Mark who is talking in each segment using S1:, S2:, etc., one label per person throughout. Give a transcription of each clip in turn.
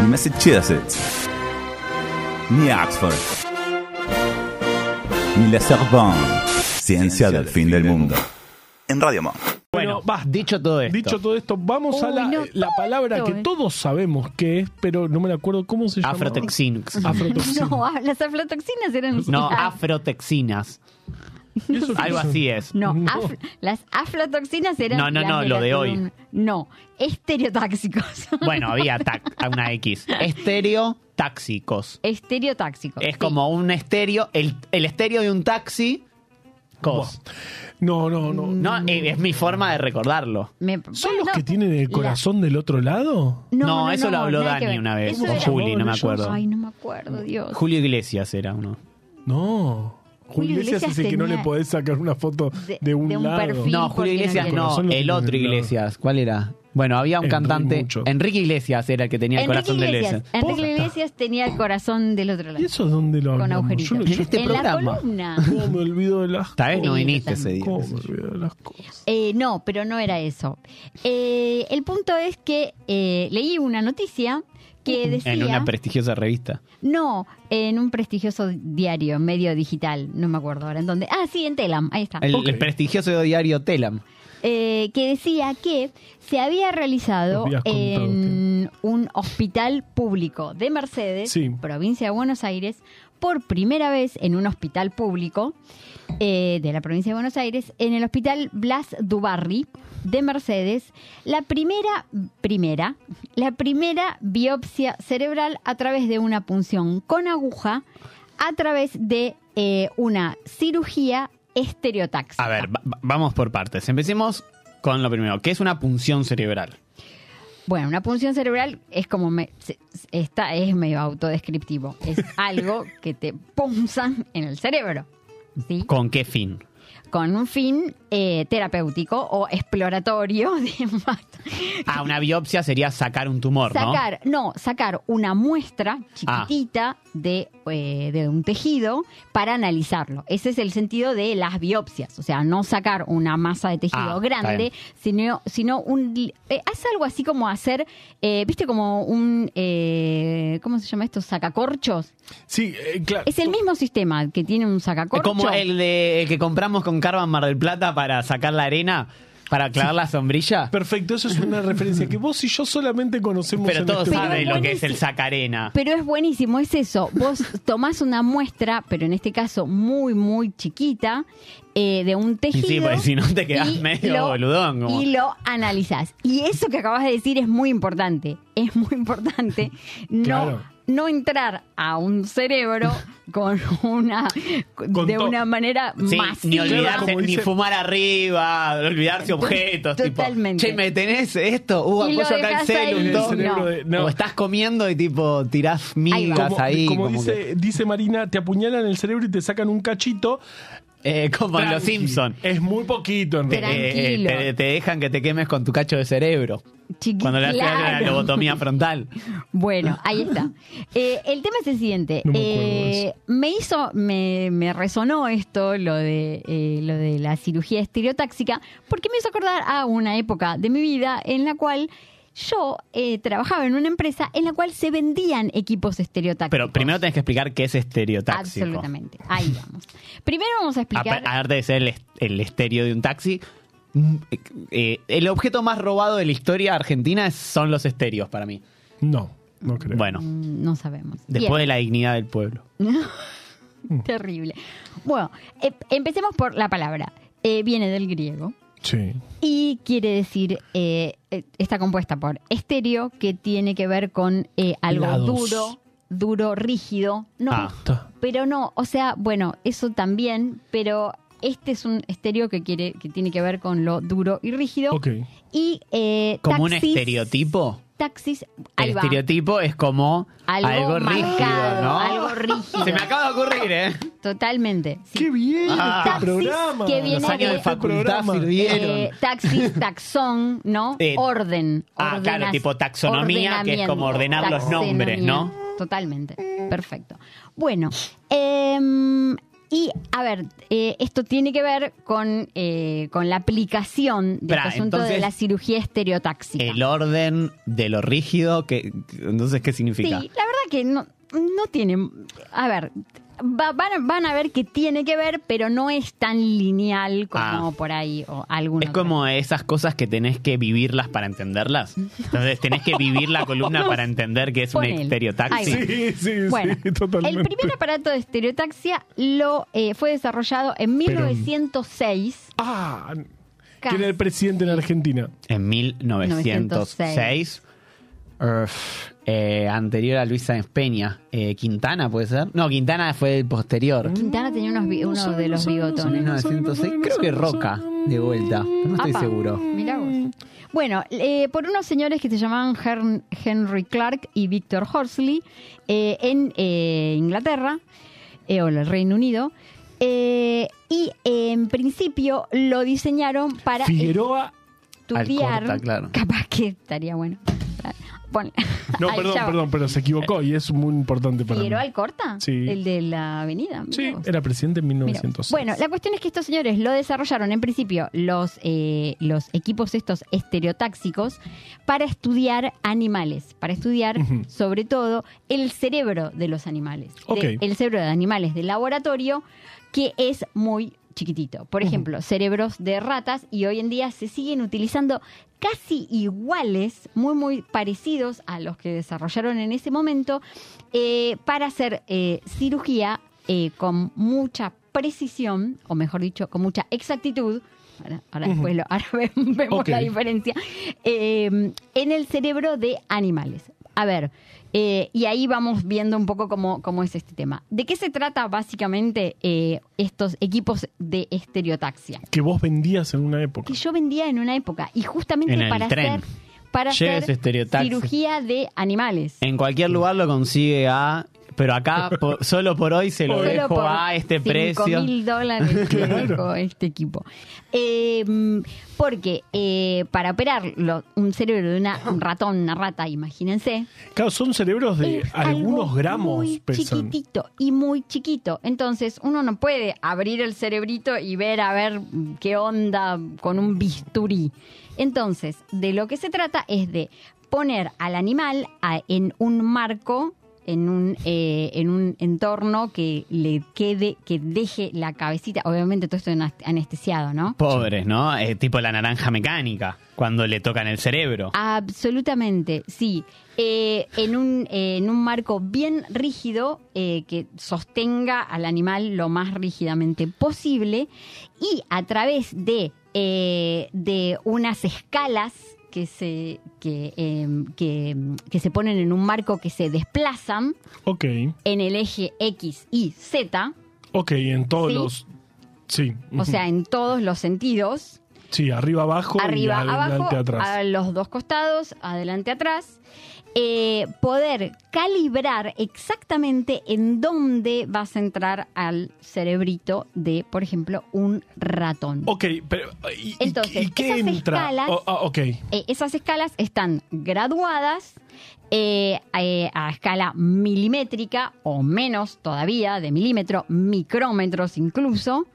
S1: ni Massachusetts, ni Oxford, ni la Sorbonne, ciencia del fin del mundo. En Radio Monk.
S2: Bueno,
S3: va.
S2: dicho todo esto.
S3: Dicho todo esto, vamos a
S4: Uy,
S3: la,
S4: no,
S3: la palabra que
S4: eh.
S3: todos sabemos que es, pero no me la acuerdo cómo se llama.
S2: Afrotoxinas.
S3: Afrotoxina.
S4: No, ah, las aflatoxinas eran...
S2: No,
S4: Ah,
S2: afrotoxinas.
S3: ¿Y eso qué
S2: Algo así es.
S4: No,
S3: No.
S4: af- las aflatoxinas eran.
S2: No, no, no, lo de hoy.
S4: No, estereotáxicos.
S2: Bueno, había una X. Estereotáxicos.
S4: Estereotáxicos.
S2: Es
S4: sí.
S2: como un estéreo, el, el estéreo de un taxi. Cos.
S3: No, no, no.
S2: No, eh, es mi forma de recordarlo.
S4: Me-
S3: ¿Son
S4: bueno,
S3: los que tienen el
S4: la-
S3: corazón del otro lado?
S2: No, eso lo habló Dani una vez, o Juli, no me acuerdo.
S4: Ay, no me acuerdo, Dios.
S2: Julio Iglesias era uno.
S3: No. Julio Iglesias es
S4: Iglesias
S3: el que no le podés sacar una foto
S4: de-
S3: de, un
S4: de un
S3: lado.
S4: perfil.
S2: No, Julio Iglesias no, el otro
S3: del.
S2: Iglesias. ¿Cuál era? Bueno, había un
S3: Enrique
S2: cantante.
S3: mucho.
S2: Enrique Iglesias era el que tenía el
S4: Enrique
S2: corazón de
S4: Iglesias,
S2: Iglesias.
S4: Enrique
S3: Posta.
S4: Iglesias tenía el corazón del otro lado.
S3: ¿Y eso dónde lo
S4: Con agujeritos.
S3: Yo no-
S2: En
S3: yo-
S2: este
S4: en
S2: programa.
S4: la columna.
S3: ¿Cómo me olvido de las
S2: Tal vez no viniste ese día.
S3: ¿Cómo me
S2: yo.
S3: olvido de las cosas?
S4: Eh, no, pero no era eso. Eh, el punto es que eh, leí una noticia que decía...
S2: En una prestigiosa revista.
S4: No, en un prestigioso diario, medio digital, no me acuerdo ahora en dónde. Ah, sí, en Telam, ahí está.
S2: El, prestigioso diario Telam.
S4: Eh, que decía que se había realizado
S3: contado,
S4: en un hospital público de Mercedes,
S3: Sí.
S4: provincia de Buenos Aires, por primera vez en un hospital público eh, de la provincia de Buenos Aires, en el hospital Blas Dubarry de Mercedes, la primera, primera, la primera biopsia cerebral a través de una punción con aguja, a través de eh, una cirugía estereotáxica.
S2: A ver, va- va- vamos por partes. Empecemos con lo primero. ¿Qué es una punción cerebral?
S4: Bueno, una punción cerebral es como me, se- esta es medio autodescriptivo. Es algo que te punzan en el cerebro, ¿sí?
S2: ¿Con qué fin?
S4: Con un fin eh, terapéutico o exploratorio. digamos.
S2: Ah, una biopsia sería sacar un tumor, ¿no?
S4: sacar, no, sacar una muestra chiquitita de, eh, de un tejido para analizarlo. Ese es el sentido de las biopsias. O sea, no sacar una masa de tejido
S2: Ah,
S4: grande, sino, sino un. eh, haz algo así como hacer, eh, ¿viste? Como un. eh, ¿Cómo se llama esto? Sacacorchos.
S3: Sí, eh, claro.
S4: Es el mismo sistema que tiene un
S2: Es
S4: sacacorcho.
S2: como el de el que compramos con Carvan Mar del Plata para sacar la arena, para clavar la sombrilla.
S3: Perfecto, eso es una referencia que vos y yo solamente conocemos
S2: Pero
S3: en
S2: todos
S3: este
S2: saben
S4: Pero
S2: lo que es el sacarena.
S4: Pero es buenísimo, es eso. Vos tomás una muestra, pero en este caso muy, muy chiquita, eh, de un tejido.
S2: sí, porque si no te quedás
S4: y
S2: medio boludón, como-
S4: Y lo analizás. Y eso que acabas de decir es muy importante. Es muy importante no,
S3: Claro.
S4: No entrar a un cerebro con una
S3: Con
S4: de una manera
S2: Sí,
S4: masiva.
S2: ni olvidarse, ni
S3: dice-
S2: fumar arriba, olvidarse objetos.
S4: Totalmente.
S2: Tipo, che, ¿me tenés esto? Uh, apoyo acá el celu.
S4: No.
S3: no.
S2: O estás comiendo y tipo tirás migas
S3: como,
S2: ahí.
S3: como
S2: como
S3: dice,
S2: que-
S3: dice Marina, te apuñalan el cerebro y te sacan un cachito.
S2: Eh, como en los. Simpsons.
S3: Es muy poquito en
S2: Te,
S3: realidad.
S4: Tranquilo.
S2: te, te dejan que te quemes con tu cacho de cerebro.
S4: Chiqui-
S2: Cuando le hacen la
S4: claro.
S2: lobotomía frontal.
S4: Bueno, ahí está. Eh, el tema es el siguiente.
S3: No me
S4: Eh, hizo, me, me resonó esto, lo de, eh, lo de la cirugía estereotáxica, porque me hizo acordar a una época de mi vida en la cual yo eh, trabajaba en una empresa en la cual se vendían equipos estereotáxicos.
S2: Pero primero tenés que explicar qué es estereotáxico.
S4: Absolutamente. Ahí vamos. Primero vamos a explicar.
S2: Aparte de ser el, est- el estéreo de un taxi, mm, eh, el objeto más robado de la historia argentina son los estéreos para mí.
S3: No, no creo.
S2: Bueno,
S4: Mm, No sabemos.
S2: después de la dignidad del pueblo.
S4: Terrible. Bueno, eh, empecemos por la palabra. Eh, viene del griego.
S3: Sí.
S4: Y quiere decir, eh, eh, está compuesta por estéreo, que tiene que ver con eh, algo
S3: Lados.
S4: duro, duro, rígido. No,
S2: Ah.
S4: Pero no, o sea, bueno, eso también, pero este es un estéreo que quiere, que tiene que ver con lo duro y rígido.
S3: Ok.
S4: Y eh,
S2: Como un estereotipo.
S4: Taxis, ahí
S2: El
S4: va.
S2: estereotipo es como
S4: Algo,
S2: algo, rígido,
S4: marcado,
S2: ¿no?
S4: algo rígido.
S2: Se me acaba de ocurrir, ¿eh?
S4: Totalmente. sí.
S3: ¡Qué bien
S2: Ah.
S3: este programa!
S4: que viene
S2: Los años de
S4: de-
S2: facultad
S3: programa.
S2: sirvieron.
S4: Eh, taxis, taxón, ¿no?
S2: Eh,
S4: Orden.
S2: ah, claro,
S4: ordenas-
S2: tipo taxonomía, que es como ordenar los nombres, ¿no?
S4: Totalmente. Perfecto. Bueno, em, Y, a ver, eh, esto tiene que ver con, eh, con la aplicación de
S2: Esperá,
S4: este asunto de la cirugía estereotáxica.
S2: El orden de lo rígido, que, entonces, ¿qué
S4: Sí,
S2: significa?
S4: la verdad que no, no tiene. A ver, va- van, a- van a ver que tiene que ver, pero no es tan lineal como
S2: Ah.
S4: por ahí o alguna
S2: Es como esas cosas que tenés que vivirlas para entenderlas. Entonces tenés que vivir la columna para entender que es un
S4: Ponele.
S2: estereotaxi.
S3: Sí, sí,
S4: Bueno,
S3: sí, totalmente.
S4: el primer aparato de estereotaxia lo eh, fue desarrollado en 1906.
S3: Ah,
S4: Casi.
S3: ¿quién era el presidente en Argentina?
S2: En 1906. Uf, eh, anterior a Luis Sáenz Peña. Eh, ¿Quintana puede ser? No, Quintana fue el posterior.
S4: Quintana tenía unos uno de los bigotones.
S2: 1906. Creo que Roca, de vuelta. No estoy
S4: Apa,
S2: seguro.
S4: mirá vos. Bueno, eh, por unos señores que se llamaban Hen- Henry Clark y Victor Horsley eh, en eh, Inglaterra, eh, o el Reino Unido, eh, y eh, en principio lo diseñaron para
S3: Figueroa.
S4: estudiar.
S2: Alcorta, claro.
S4: Capaz que estaría bueno. Ponle.
S3: No,
S4: Ahí
S3: perdón,
S4: ya va.
S3: perdón, pero se equivocó y es muy importante para mí.
S4: ¿Figueroa Alcorta?
S3: Sí.
S4: El de la avenida. mirá
S3: Sí,
S4: vos.
S3: era presidente en
S4: Mira,
S3: 1906.
S4: Bueno, la cuestión es que estos señores lo desarrollaron en principio los, eh, los equipos estos estereotáxicos para estudiar animales, para estudiar
S3: Ujú.
S4: sobre todo el cerebro de los animales, de-
S3: Ok.
S4: el cerebro de animales de laboratorio que es muy chiquitito. Por ejemplo, cerebros de ratas y hoy en día se siguen utilizando casi iguales, muy muy parecidos a los que desarrollaron en ese momento eh, para hacer eh, cirugía eh, con mucha precisión, o mejor dicho, con mucha exactitud. Ahora, ahora después lo- ahora ve- vemos la diferencia. eh, en el cerebro de animales. A ver, eh, y ahí vamos viendo un poco cómo, cómo es este tema. ¿De qué se trata básicamente eh, estos equipos de estereotaxia?
S3: Que vos vendías en una época.
S4: Que yo vendía en una época y justamente
S2: En el
S4: para
S2: tren.
S4: hacer para hacer cirugía de animales.
S2: En cualquier lugar lo consigue a. Pero acá, po- solo por hoy, se lo dejo a este
S4: cinco
S2: precio.
S4: mil dólares que dejó este equipo. Eh, porque eh, para operar lo- un cerebro de una, un ratón, una rata, imagínense,
S3: Claro, son cerebros de algunos gramos
S4: muy
S3: pesan.
S4: chiquitito y muy chiquito. Entonces uno no puede abrir el cerebrito y ver a ver qué onda con un bisturí. Entonces, de lo que se trata es de poner al animal a- en un marco en un, eh, en un entorno que le quede, que deje la cabecita, obviamente todo esto anestesiado, ¿no?
S2: Pobres, ¿no? Eh, tipo la naranja mecánica, cuando le tocan el cerebro.
S4: Absolutamente, sí. Eh, en, un, eh, en un marco bien rígido eh, que sostenga al animal lo más rígidamente posible y a través de, de unas escalas que se, que, eh, que, que se ponen en un marco que se desplazan
S3: Ok,
S4: en el eje X y Z,
S3: ok, en todos
S4: Sí.
S3: los... Sí.
S4: o sea, en todos los sentidos,
S3: Sí, arriba, abajo
S4: arriba,
S3: y
S4: abajo,
S3: adelante, atrás.
S4: a los dos costados, adelante, atrás, eh, poder calibrar exactamente en dónde vas a entrar al cerebrito de, por ejemplo, un ratón.
S3: Ok, pero... ¿Y,
S4: Entonces,
S3: ¿y qué
S4: esas
S3: entra?
S4: escalas-
S3: Oh, ah, ok.
S4: Eh, esas escalas están graduadas eh, eh, a escala milimétrica o menos todavía, de milímetro, micrómetros incluso.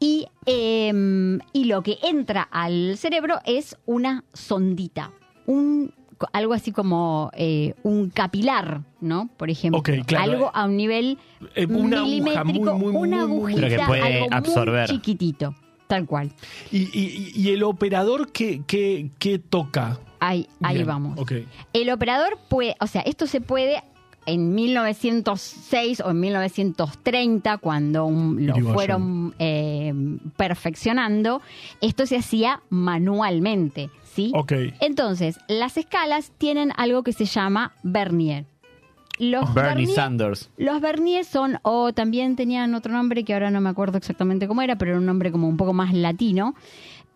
S4: Y, eh, y lo que entra al cerebro es una sondita, un, algo así como eh, un capilar, ¿no? Por ejemplo,
S3: Ok, claro.
S4: algo a un nivel
S3: Eh, una aguja muy,
S4: milimétrico,
S3: muy,
S4: una
S3: muy, muy-
S4: agujita,
S2: Pero que puede
S4: algo muy
S2: absorber.
S4: chiquitito, tal cual.
S3: ¿Y, y, y el operador qué, qué, qué toca?
S4: Ahí, ahí
S3: Bien,
S4: vamos.
S3: Ok.
S4: El operador puede, o sea, esto se puede en 1906 o en 1930, cuando un- lo
S3: Irigoyen.
S4: fueron eh, perfeccionando, esto se hacía manualmente, ¿sí?
S3: Ok.
S4: Entonces, las escalas tienen algo que se llama vernier. Los
S2: Bernie
S4: vernier-
S2: Sanders.
S4: los verniers son, o también tenían otro nombre que ahora no me acuerdo exactamente cómo era, pero era un nombre como un poco más latino.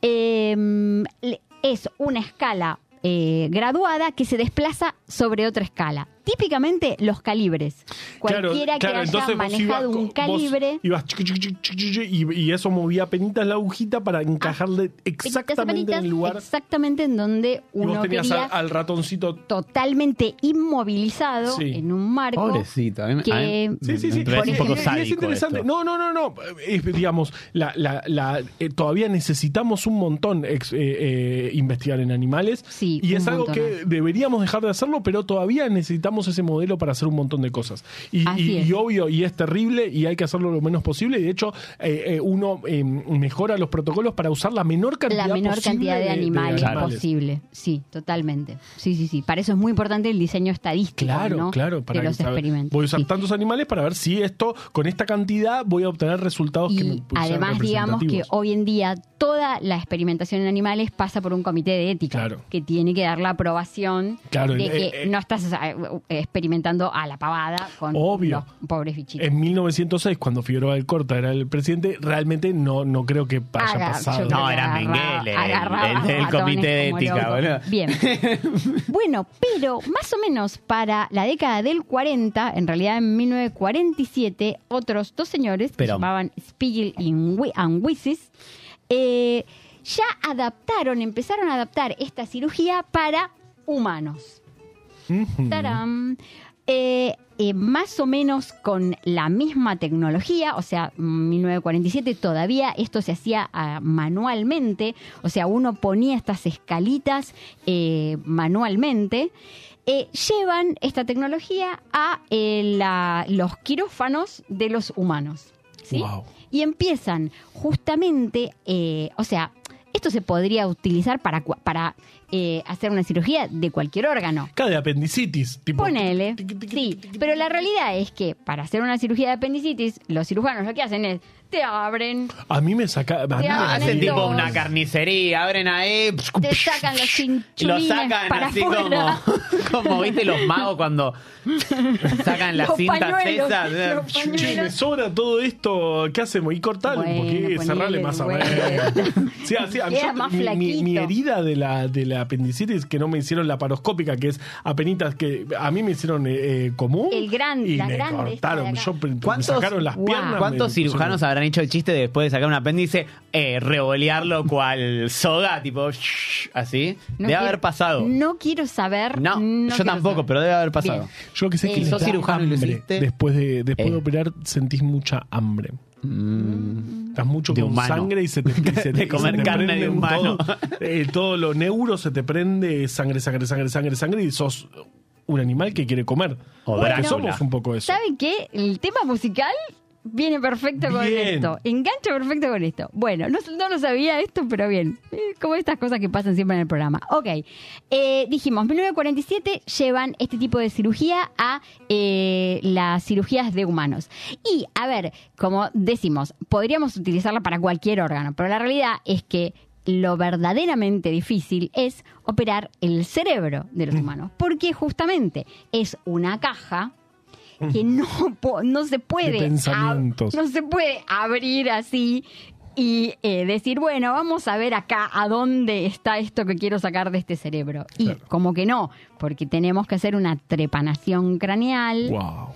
S4: Eh, le- es una escala eh, graduada que se desplaza sobre otra escala. Típicamente los calibres. Cualquiera que haya manejado
S3: ibas
S4: un calibre.
S3: vos ibas chiqui, chiqui, chiqui, chiqui, chiqui, y, y eso movía penitas la agujita para encajarle exactamente en el lugar.
S4: Exactamente en donde
S3: y vos
S4: uno
S3: tenías
S4: quería,
S3: al, al ratoncito.
S4: totalmente inmovilizado
S3: Sí.
S4: en un marco.
S2: Pobrecito. A mí, me-
S4: que-
S2: a mí
S3: Sí, sí, sí.
S2: un poco
S3: es interesante.
S2: esto.
S3: No, no, no, no. Es, digamos, la, la, la, eh, todavía necesitamos un montón ex- eh, eh, investigar en animales.
S4: Sí,
S3: y es algo
S4: montón
S3: que deberíamos dejar de hacerlo, pero todavía necesitamos ese modelo para hacer un montón de cosas. Y, y- y obvio, y es terrible, y hay que hacerlo lo menos posible. Y de hecho, eh, eh, uno eh, mejora los protocolos para usar la menor cantidad
S4: la menor
S3: posible
S4: cantidad de, animales
S3: animales.
S4: posible. Sí, totalmente. Sí, sí, sí. Para eso es muy importante el diseño estadístico
S3: Claro,
S4: ¿no?
S3: claro, para
S4: de los
S3: saber-
S4: experimentos.
S3: Voy a usar
S4: Sí.
S3: tantos animales para ver si esto, con esta cantidad, voy a obtener resultados que me
S4: Y además, digamos que hoy en día toda la experimentación en animales pasa por un comité de ética
S3: Claro.
S4: que tiene que dar la aprobación
S3: Claro,
S4: de
S3: eh,
S4: que
S3: eh,
S4: no estás eh, experimentando a la pavada con
S3: Obvio.
S4: los pobres bichitos.
S3: En 1906, cuando Figueroa del Corta era el presidente, realmente no, no creo que haya pasado.
S2: No, era Mengele, el- el comité de ética, boludo.
S4: Bien. bueno, pero más o menos para la década del 40, en realidad en 1947, otros dos señores que se llamaban Spiegel y Wi- and Wissis, eh, ya adaptaron, empezaron a adaptar esta cirugía para humanos. ¡Tarán! Eh, eh, más o menos con la misma tecnología, o sea, 1947 todavía esto se hacía ah, manualmente, o sea, uno ponía estas escalitas eh, manualmente. eh, llevan esta tecnología a la- los quirófanos de los humanos. ¿sí?
S3: Wow.
S4: Y empiezan justamente, eh, o sea, esto se podría utilizar para, para eh, hacer una cirugía de cualquier órgano.
S3: Cada de apendicitis. Tipo,
S4: Ponele. Sí, pero la realidad es que para hacer una cirugía de apendicitis, los cirujanos lo que hacen es te abren,
S3: A mí me saca. a mí me-
S2: Hacen tipo
S4: dos.
S2: una carnicería, abren ahí.
S4: te sacan los
S2: Lo
S4: chinchulines
S2: sacan
S4: para
S2: así como, como, viste, los magos cuando sacan las
S4: Los
S2: cintas
S4: pañuelos,
S2: esas.
S3: Che, me sobra todo esto. ¿Qué hacemos? Y cortalo
S4: Bueno,
S3: un poquito,
S4: ponele,
S3: cerrale más a. Sí, así, a- yo-
S4: más
S3: mi, mi- herida de la, de la apendicitis que no me hicieron la paroscópica, que es apenitas que a mí me hicieron eh, eh, común.
S4: El gran-
S3: y
S4: la
S3: me
S4: grande
S3: cortaron. Yo, me
S2: ¿Cuántos-
S3: sacaron las
S4: Wow.
S3: piernas.
S2: ¿Cuántos
S3: me
S2: cirujanos
S3: pusieron-
S2: habrán hecho el chiste de después de sacar un apéndice, eh, revolearlo cual soga, tipo shh, así?
S4: No
S2: debe
S4: quiero-
S2: haber pasado.
S4: No quiero saber.
S2: No, yo tampoco,
S4: saber.
S2: pero debe haber pasado.
S4: Bien.
S3: Yo lo que sé es que
S4: Eh,
S3: les
S2: ¿Sos
S3: da
S2: cirujano y lo
S3: hambre.
S2: hiciste?
S3: Después, de, después de
S2: Eh.
S3: operar sentís mucha hambre.
S2: Mm.
S3: Estás mucho
S2: De
S3: con
S2: humano.
S3: sangre y se te, y se te-
S2: De comer
S3: se te
S2: carne de humano.
S3: Todo, eh, todo lo neuro se te prende sangre, sangre, sangre, sangre, sangre y sos un animal que quiere comer.
S2: O Drácula.
S3: somos un poco eso.
S4: ¿Saben qué? El tema musical viene perfecto con
S3: Bien.
S4: esto. Engancha perfecto con esto. Bueno, no, no lo sabía esto, pero bien. Eh, Como estas cosas que pasan siempre en el programa. Ok. Eh, dijimos, 1947 llevan este tipo de cirugía a eh, las cirugías de humanos. Y, a ver, como decimos, podríamos utilizarla para cualquier órgano, pero la realidad es que lo verdaderamente difícil es operar el cerebro de
S3: Mm.
S4: los humanos, porque justamente es una caja que no, no se puede no se puede abrir así y eh, decir bueno vamos a ver acá a dónde está esto que quiero sacar de este cerebro y como que no porque tenemos que hacer una trepanación craneal
S3: Wow.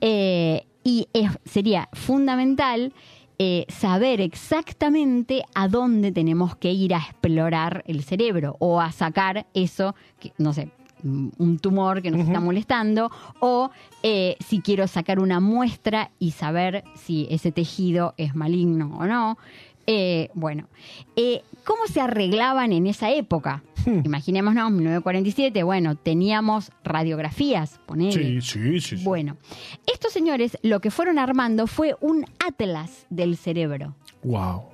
S4: eh, y es- sería fundamental eh, saber exactamente a dónde tenemos que ir a explorar el cerebro o a sacar eso, que, no sé, un tumor que nos está molestando o eh, si quiero sacar una muestra y saber si ese tejido es maligno o no. Eh, bueno, eh, ¿cómo se arreglaban en esa época? Imaginémonos, 1947, bueno, teníamos radiografías, ponele.
S3: Sí, sí, sí. sí.
S4: Bueno, estos señores lo que fueron armando fue un atlas del cerebro.
S3: Wow.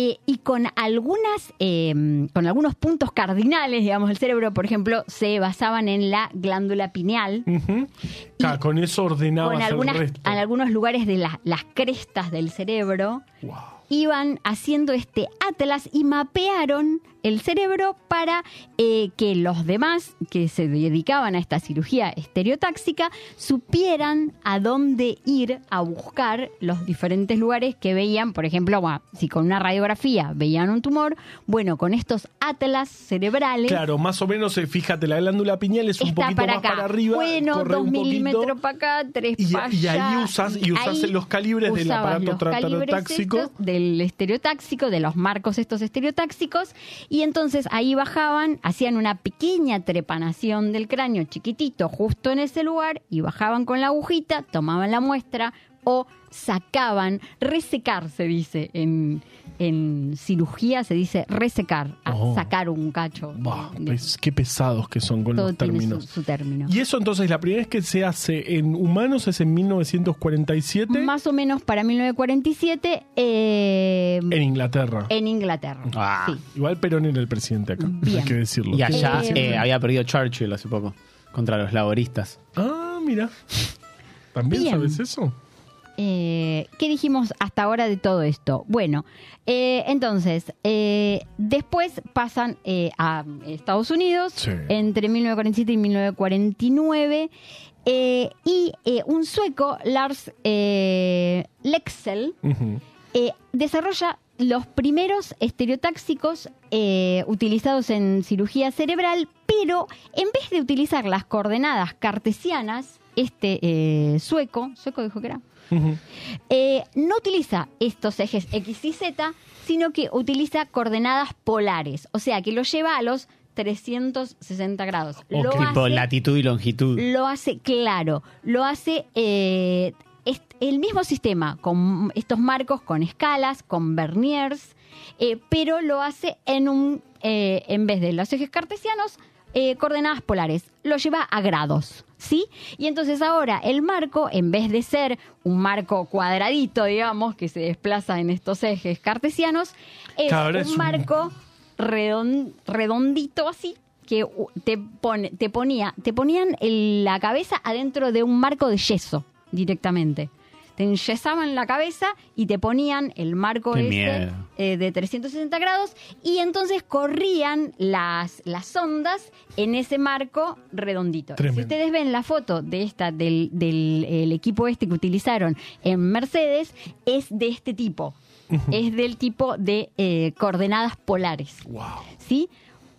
S4: Eh, y con algunas, eh, con algunos puntos cardinales, digamos, del cerebro, por ejemplo, se basaban en la glándula pineal.
S3: Claro, con eso ordenabas
S4: con
S3: el
S4: algunas,
S3: resto.
S4: en algunos lugares de la- las crestas del cerebro,
S3: Wow.
S4: iban haciendo este atlas y mapearon el cerebro para eh, que los demás que se dedicaban a esta cirugía estereotáxica supieran a dónde ir a buscar los diferentes lugares que veían, por ejemplo, bueno, si con una radiografía veían un tumor, bueno, con estos atlas cerebrales.
S3: Claro, más o menos, eh, fíjate, la glándula pineal es un poquito
S4: para
S3: más
S4: acá.
S3: para arriba.
S4: bueno, dos milímetros para acá, tres
S3: y,
S4: para
S3: y ahí
S4: allá.
S3: usas, y
S4: ahí
S3: los calibres del aparato
S4: los calibres estos del estereotáxico, de los marcos estos estereotáxicos, y entonces ahí bajaban, hacían una pequeña trepanación del cráneo chiquitito justo en ese lugar y bajaban con la agujita, tomaban la muestra o sacaban, resecar se dice en, en cirugía, se dice resecar, a
S3: Oh.
S4: sacar un cacho. De-
S3: pues, qué pesados que son con
S4: todo
S3: los
S4: tiene su,
S3: términos.
S4: su término.
S3: Y eso entonces, la primera vez que se hace en humanos es en 1947
S4: Más o menos para 1947 eh,
S3: en Inglaterra.
S4: en Inglaterra.
S2: Ah.
S4: Sí.
S3: Igual Perón era el presidente acá,
S4: Bien.
S3: hay que decirlo.
S2: Y allá
S4: Eh,
S2: eh, había perdido Churchill hace poco contra los laboristas.
S3: Ah, mira. ¿También
S4: Bien.
S3: sabes eso?
S4: Eh, ¿Qué dijimos hasta ahora de todo esto? Bueno, eh, entonces, eh, después pasan a Estados Unidos
S3: Sí.
S4: entre 1947 y 1949 eh, y un sueco, Lars Lexel, desarrolla los primeros estereotáxicos eh, utilizados en cirugía cerebral, pero en vez de utilizar las coordenadas cartesianas, este eh, sueco, sueco dijo que era, Eh, no utiliza estos ejes X y Z, sino que utiliza coordenadas polares, o sea que lo lleva a los 360 grados.
S3: Ok.
S4: Lo
S2: tipo
S4: hace-
S2: latitud y longitud.
S4: lo hace claro, lo hace eh, es- el mismo sistema, con estos marcos, con escalas, con verniers, eh, pero lo hace en un, eh, en vez de los ejes cartesianos, eh, coordenadas polares, lo lleva a grados. ¿Sí? Y entonces ahora el marco, en vez de ser un marco cuadradito, digamos, que se desplaza en estos ejes cartesianos, es
S3: Claro,
S4: un marco redon- redondito así que te pone, te ponía, te ponían el- la cabeza adentro de un marco de yeso directamente. Te enyesaban la cabeza y te ponían el marco
S2: miedo.
S4: eh, de 360 grados y entonces corrían las, las ondas en ese marco redondito.
S3: Tremendo.
S4: Si ustedes ven la foto de esta del, del el equipo este que utilizaron en Mercedes, es de este tipo. Es del tipo de eh, coordenadas polares.
S3: Wow.
S4: ¿Sí?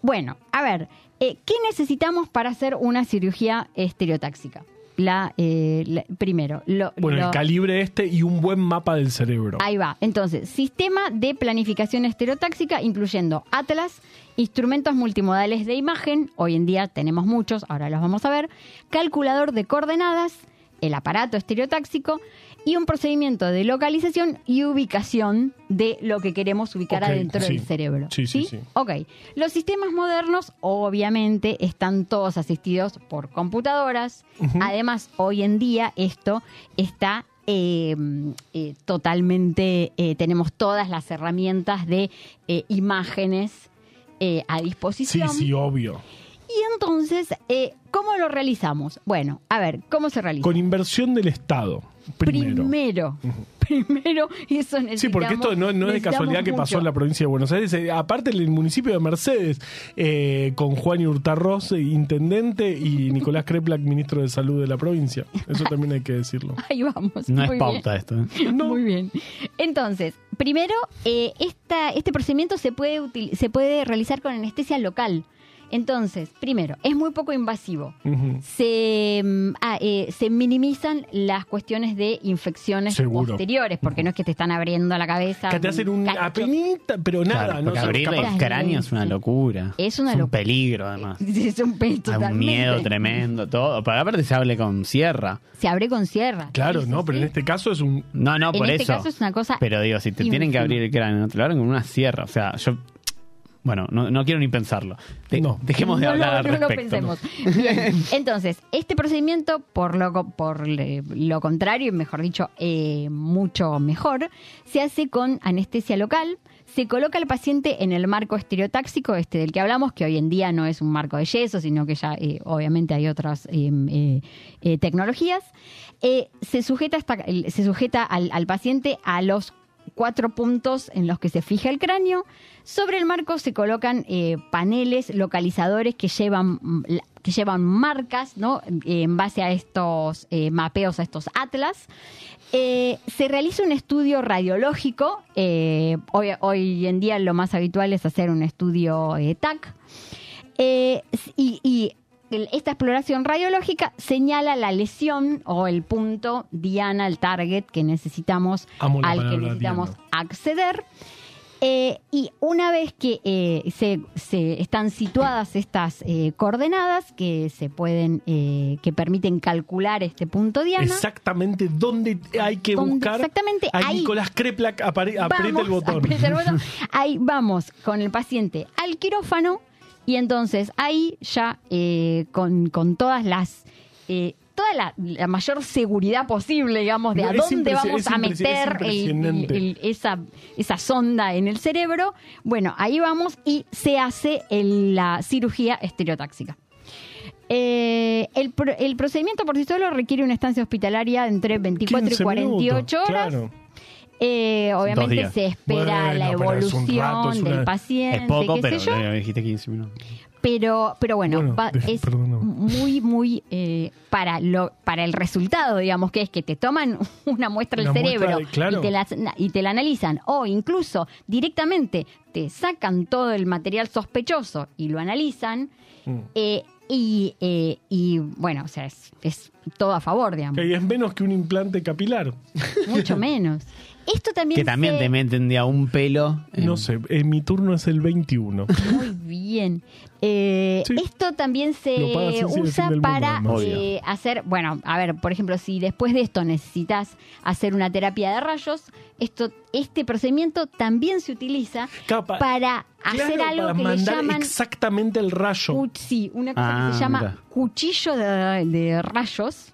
S4: Bueno, a ver, eh, ¿qué necesitamos para hacer una cirugía estereotáxica? La, eh, la- primero, lo,
S3: Bueno,
S4: lo-
S3: el calibre este y un buen mapa del cerebro.
S4: Ahí va. Entonces, sistema de planificación estereotáxica incluyendo Atlas, instrumentos multimodales de imagen, hoy en día tenemos muchos, ahora los vamos a ver, calculador de coordenadas, el aparato estereotáxico y un procedimiento de localización y ubicación de lo que queremos ubicar adentro
S3: sí.
S4: del cerebro.
S3: Sí, sí, sí.
S4: Ok. Los sistemas modernos, obviamente, están todos asistidos por computadoras. Además, hoy en día esto está eh, eh, totalmente, eh, tenemos todas las herramientas de eh, imágenes eh, a
S3: Sí,
S4: disposición.
S3: sí, obvio.
S4: Y entonces, eh, ¿cómo lo realizamos? Bueno, a ver, ¿cómo se realiza?
S3: Con inversión del Estado, primero.
S4: Primero, primero, eso necesitamos.
S3: Sí, porque esto no, no es de casualidad que pasó en la provincia de Buenos Aires. Eh, aparte, en el municipio de Mercedes, eh, con Juan Hurtarroz, eh, intendente, y Nicolás Kreplak, ministro de Salud de la provincia. Eso también hay que decirlo.
S4: Ahí vamos.
S2: No
S4: muy
S2: es pauta esto. ¿eh?
S4: Muy bien. Entonces, primero, eh, esta, este procedimiento se puede, util- se puede realizar con anestesia local. Entonces, primero, es muy poco invasivo. Se, mm, ah, eh, se minimizan las cuestiones de infecciones
S3: Seguro.
S4: posteriores, porque no es que te están abriendo la cabeza.
S3: Que te hacen un
S4: cacho.
S3: apenita, pero nada.
S2: Claro,
S3: no
S2: abrir el cráneo es una locura.
S4: Es una
S2: un
S4: locura.
S2: peligro, además.
S4: Es un pe-
S2: Hay un miedo tremendo, todo. Pero aparte se hable con sierra.
S4: Se abre con sierra.
S3: Claro,
S4: Sí, sí,
S3: no, pero
S4: sí.
S3: en este caso es un.
S2: No, no,
S4: En
S2: por
S4: este
S2: eso.
S4: caso es una cosa
S2: Pero digo, si te tienen que abrir el cráneo, te lo abren con una sierra. O sea, yo. Bueno, no, no quiero ni pensarlo. De-
S3: No.
S2: Dejemos de
S4: No,
S2: hablar
S4: no,
S2: al
S4: no lo
S2: respecto.
S4: pensemos. Bien, entonces, este procedimiento, por lo, por lo contrario, y mejor dicho, eh, mucho mejor, se hace con anestesia local. Se coloca al paciente en el marco estereotáxico, este del que hablamos, que hoy en día no es un marco de yeso, sino que ya eh, obviamente hay otras eh, tecnologías. Eh, se sujeta, hasta- se sujeta al, al paciente a los cuatro puntos en los que se fija el cráneo. Sobre el marco se colocan eh, paneles localizadores que llevan, mm, que llevan marcas ¿no? Eh, en base a estos eh, mapeos, a estos atlas. Se realiza un estudio radiológico. hoy, hoy en día lo más habitual es hacer un estudio TAC. Y, esta exploración radiológica señala la lesión o el punto diana, el target que necesitamos,
S3: Amo
S4: al que necesitamos
S3: diana.
S4: acceder. Eh, y una vez que eh, se, se están situadas estas eh, coordenadas que se pueden, eh, que permiten calcular este punto diana,
S3: Exactamente dónde hay que
S4: ¿Dónde
S3: buscar.
S4: exactamente?
S3: a
S4: Ahí.
S3: Nicolás Kreplak apare- aprieta
S4: Vamos,
S3: el botón.
S4: aprieta el botón. Ahí vamos con el paciente al quirófano y entonces ahí ya eh, con, con todas las... eh, toda la, la mayor seguridad posible, digamos, de
S3: No,
S4: a dónde vamos a
S3: es
S4: meter el-
S3: impresionante.
S4: el- el- esa, esa sonda en el cerebro. Bueno, ahí vamos y se hace el- la cirugía estereotáxica. Eh, el, el procedimiento por sí solo requiere una estancia hospitalaria entre 24 y
S3: 15
S4: 48
S3: minutos,
S4: horas.
S3: Claro.
S4: Eh, obviamente se espera
S3: Bueno,
S4: la evolución
S3: rato, es una-
S4: del paciente,
S2: Es poco,
S4: qué
S2: pero
S4: sé yo.
S2: dijiste 15 minutos.
S4: Pero, pero bueno,
S3: Bueno,
S4: va-
S3: de-
S4: es
S3: perdóname.
S4: muy, muy eh, para lo para el resultado, digamos, que es que te toman una muestra del
S3: muestra
S4: cerebro
S3: claro.
S4: y, te la, y te la analizan, o incluso directamente te sacan todo el material sospechoso y lo analizan,
S3: Mm.
S4: eh, y, eh, y bueno, o sea, es, es todo a favor, digamos,
S3: Que es menos que un implante capilar.
S4: mucho menos. Esto también
S2: Que también
S4: se-
S2: te meten de a un pelo. en-
S3: No sé, eh, mi turno es el 21.
S4: Muy bien. Eh,
S3: Sí.
S4: Esto también se usa
S3: Mundo,
S4: para eh, hacer, bueno, a ver, por ejemplo, si después de esto necesitas hacer una terapia de rayos, esto, este procedimiento también se utiliza para hacer
S3: Claro,
S4: algo
S3: para
S4: que le
S3: mandar
S4: llaman
S3: exactamente el rayo.
S4: cu- sí, una cosa
S2: Ah,
S4: que se llama
S2: mira.
S4: cuchillo de, de rayos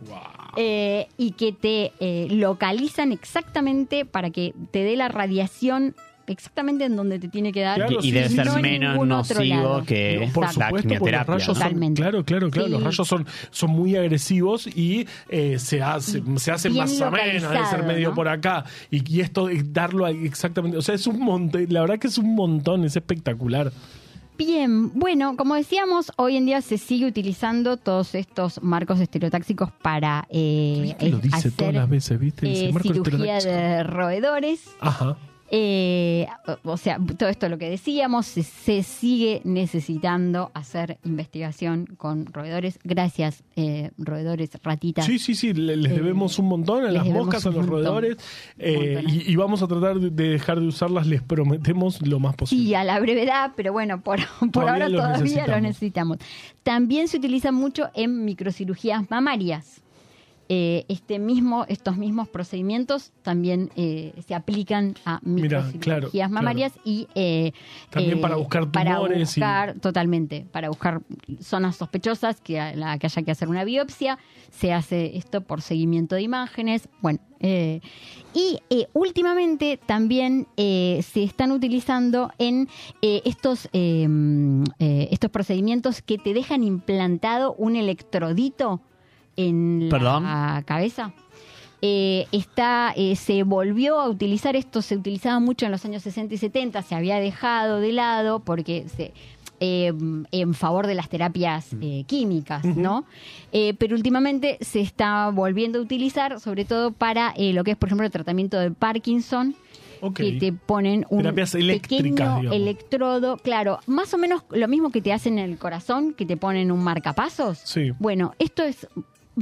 S4: eh, y que te eh, localizan exactamente para que te dé la radiación exactamente en donde te tiene que dar.
S3: Claro,
S2: y
S3: sí,
S2: debe
S3: sí,
S2: ser
S3: no en
S2: menos nocivo que
S3: No, por
S2: la
S3: supuesto, porque los
S2: quimioterapia.
S3: rayos
S2: ¿no?
S3: son,
S4: Totalmente.
S3: claro, claro, claro, los rayos son, son muy agresivos y eh, se hace, se hace
S4: Bien
S3: más o menos, debe ser medio
S4: ¿no?
S3: por acá. Y, y esto es darlo ahí exactamente, o sea, es un montón, la verdad que es un montón, es espectacular.
S4: Bien, bueno, como decíamos, hoy en día se sigue utilizando todos estos marcos estereotáxicos para eh.
S3: Lo dice
S4: hacer
S3: todas las veces, ¿viste? Dice
S4: eh, cirugía de roedores.
S3: Ajá.
S4: Eh, o sea, todo esto lo que decíamos, se, se sigue necesitando hacer investigación con roedores. Gracias, eh, roedores, ratitas.
S3: Sí, sí, sí, le- les
S4: Eh,
S3: debemos un montón a las moscas, a los
S4: montón.
S3: roedores, eh, y, y vamos a tratar de, de dejar de usarlas, les prometemos lo más posible.
S4: Sí, a la brevedad, pero bueno, por, por
S3: Todavía
S4: ahora
S3: los
S4: todavía
S3: necesitamos.
S4: lo necesitamos. También se utiliza mucho en microcirugías mamarias. Eh, este mismo, estos mismos procedimientos también eh, se aplican a microcirugías
S3: claro, claro.
S4: mamarias y eh,
S3: También para buscar
S4: para
S3: tumores y-
S4: buscar, totalmente, para buscar zonas sospechosas que, a la que haya que hacer una biopsia, se hace esto por seguimiento de imágenes, bueno, eh, y eh, últimamente también eh, se están utilizando en eh, estos, eh, eh, estos procedimientos que te dejan implantado un electrodito en
S2: Perdón.
S4: la cabeza. Eh, está, eh, se volvió a utilizar esto, se utilizaba mucho en los años 60 y 70, se había dejado de lado porque se, eh, en favor de las terapias eh, químicas, ¿no? Eh, pero últimamente se está volviendo a utilizar, sobre todo para lo que es, por ejemplo, el tratamiento de Parkinson, que te ponen un pequeño
S3: digamos.
S4: electrodo, claro, más o menos lo mismo que te hacen en el corazón, que te ponen un marcapasos.
S3: Sí.
S4: Bueno, esto es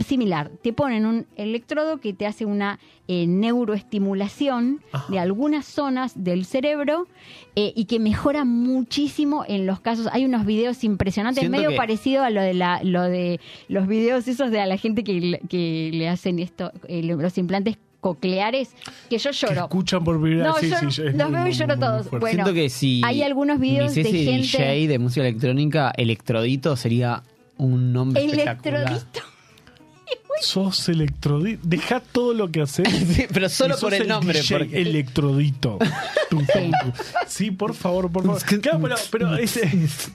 S4: similar. Te ponen un electrodo que te hace una eh, neuroestimulación
S3: Ajá.
S4: de algunas zonas del cerebro eh, y que mejora muchísimo en los casos. Hay unos videos impresionantes,
S2: Siento
S4: medio
S2: que-
S4: parecido a lo de la, lo de los videos esos de a la gente que, le- que le hacen esto, eh, los implantes cocleares, que yo
S3: Que
S4: lloro.
S3: escuchan por primera
S4: No,
S3: sí,
S4: yo
S3: sí,
S4: los veo y lloro todos. Bueno,
S2: Siento que si
S4: hay algunos videos de gente-
S2: DJ de música electrónica, Electrodito sería un nombre espectacular.
S3: Sos electrodito. Deja todo lo que haces.
S2: Sí, pero solo por el nombre.
S3: DJ
S2: porque-
S3: Electrodito. Sí, por favor, por favor. Claro, pero, pero es, es-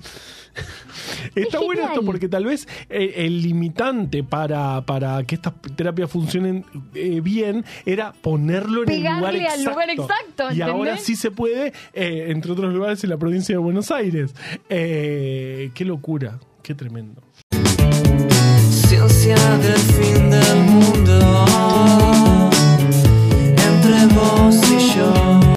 S3: Está bueno esto porque tal vez el limitante para, para que estas terapias funcionen eh, bien era ponerlo en el lugar exacto.
S4: al lugar exacto,
S3: Y
S4: ¿entendés?
S3: ahora sí se puede, eh, entre otros lugares, en la provincia de Buenos Aires. Eh, qué locura, qué tremendo.
S5: La ansia del fin del mundo entre vos y yo.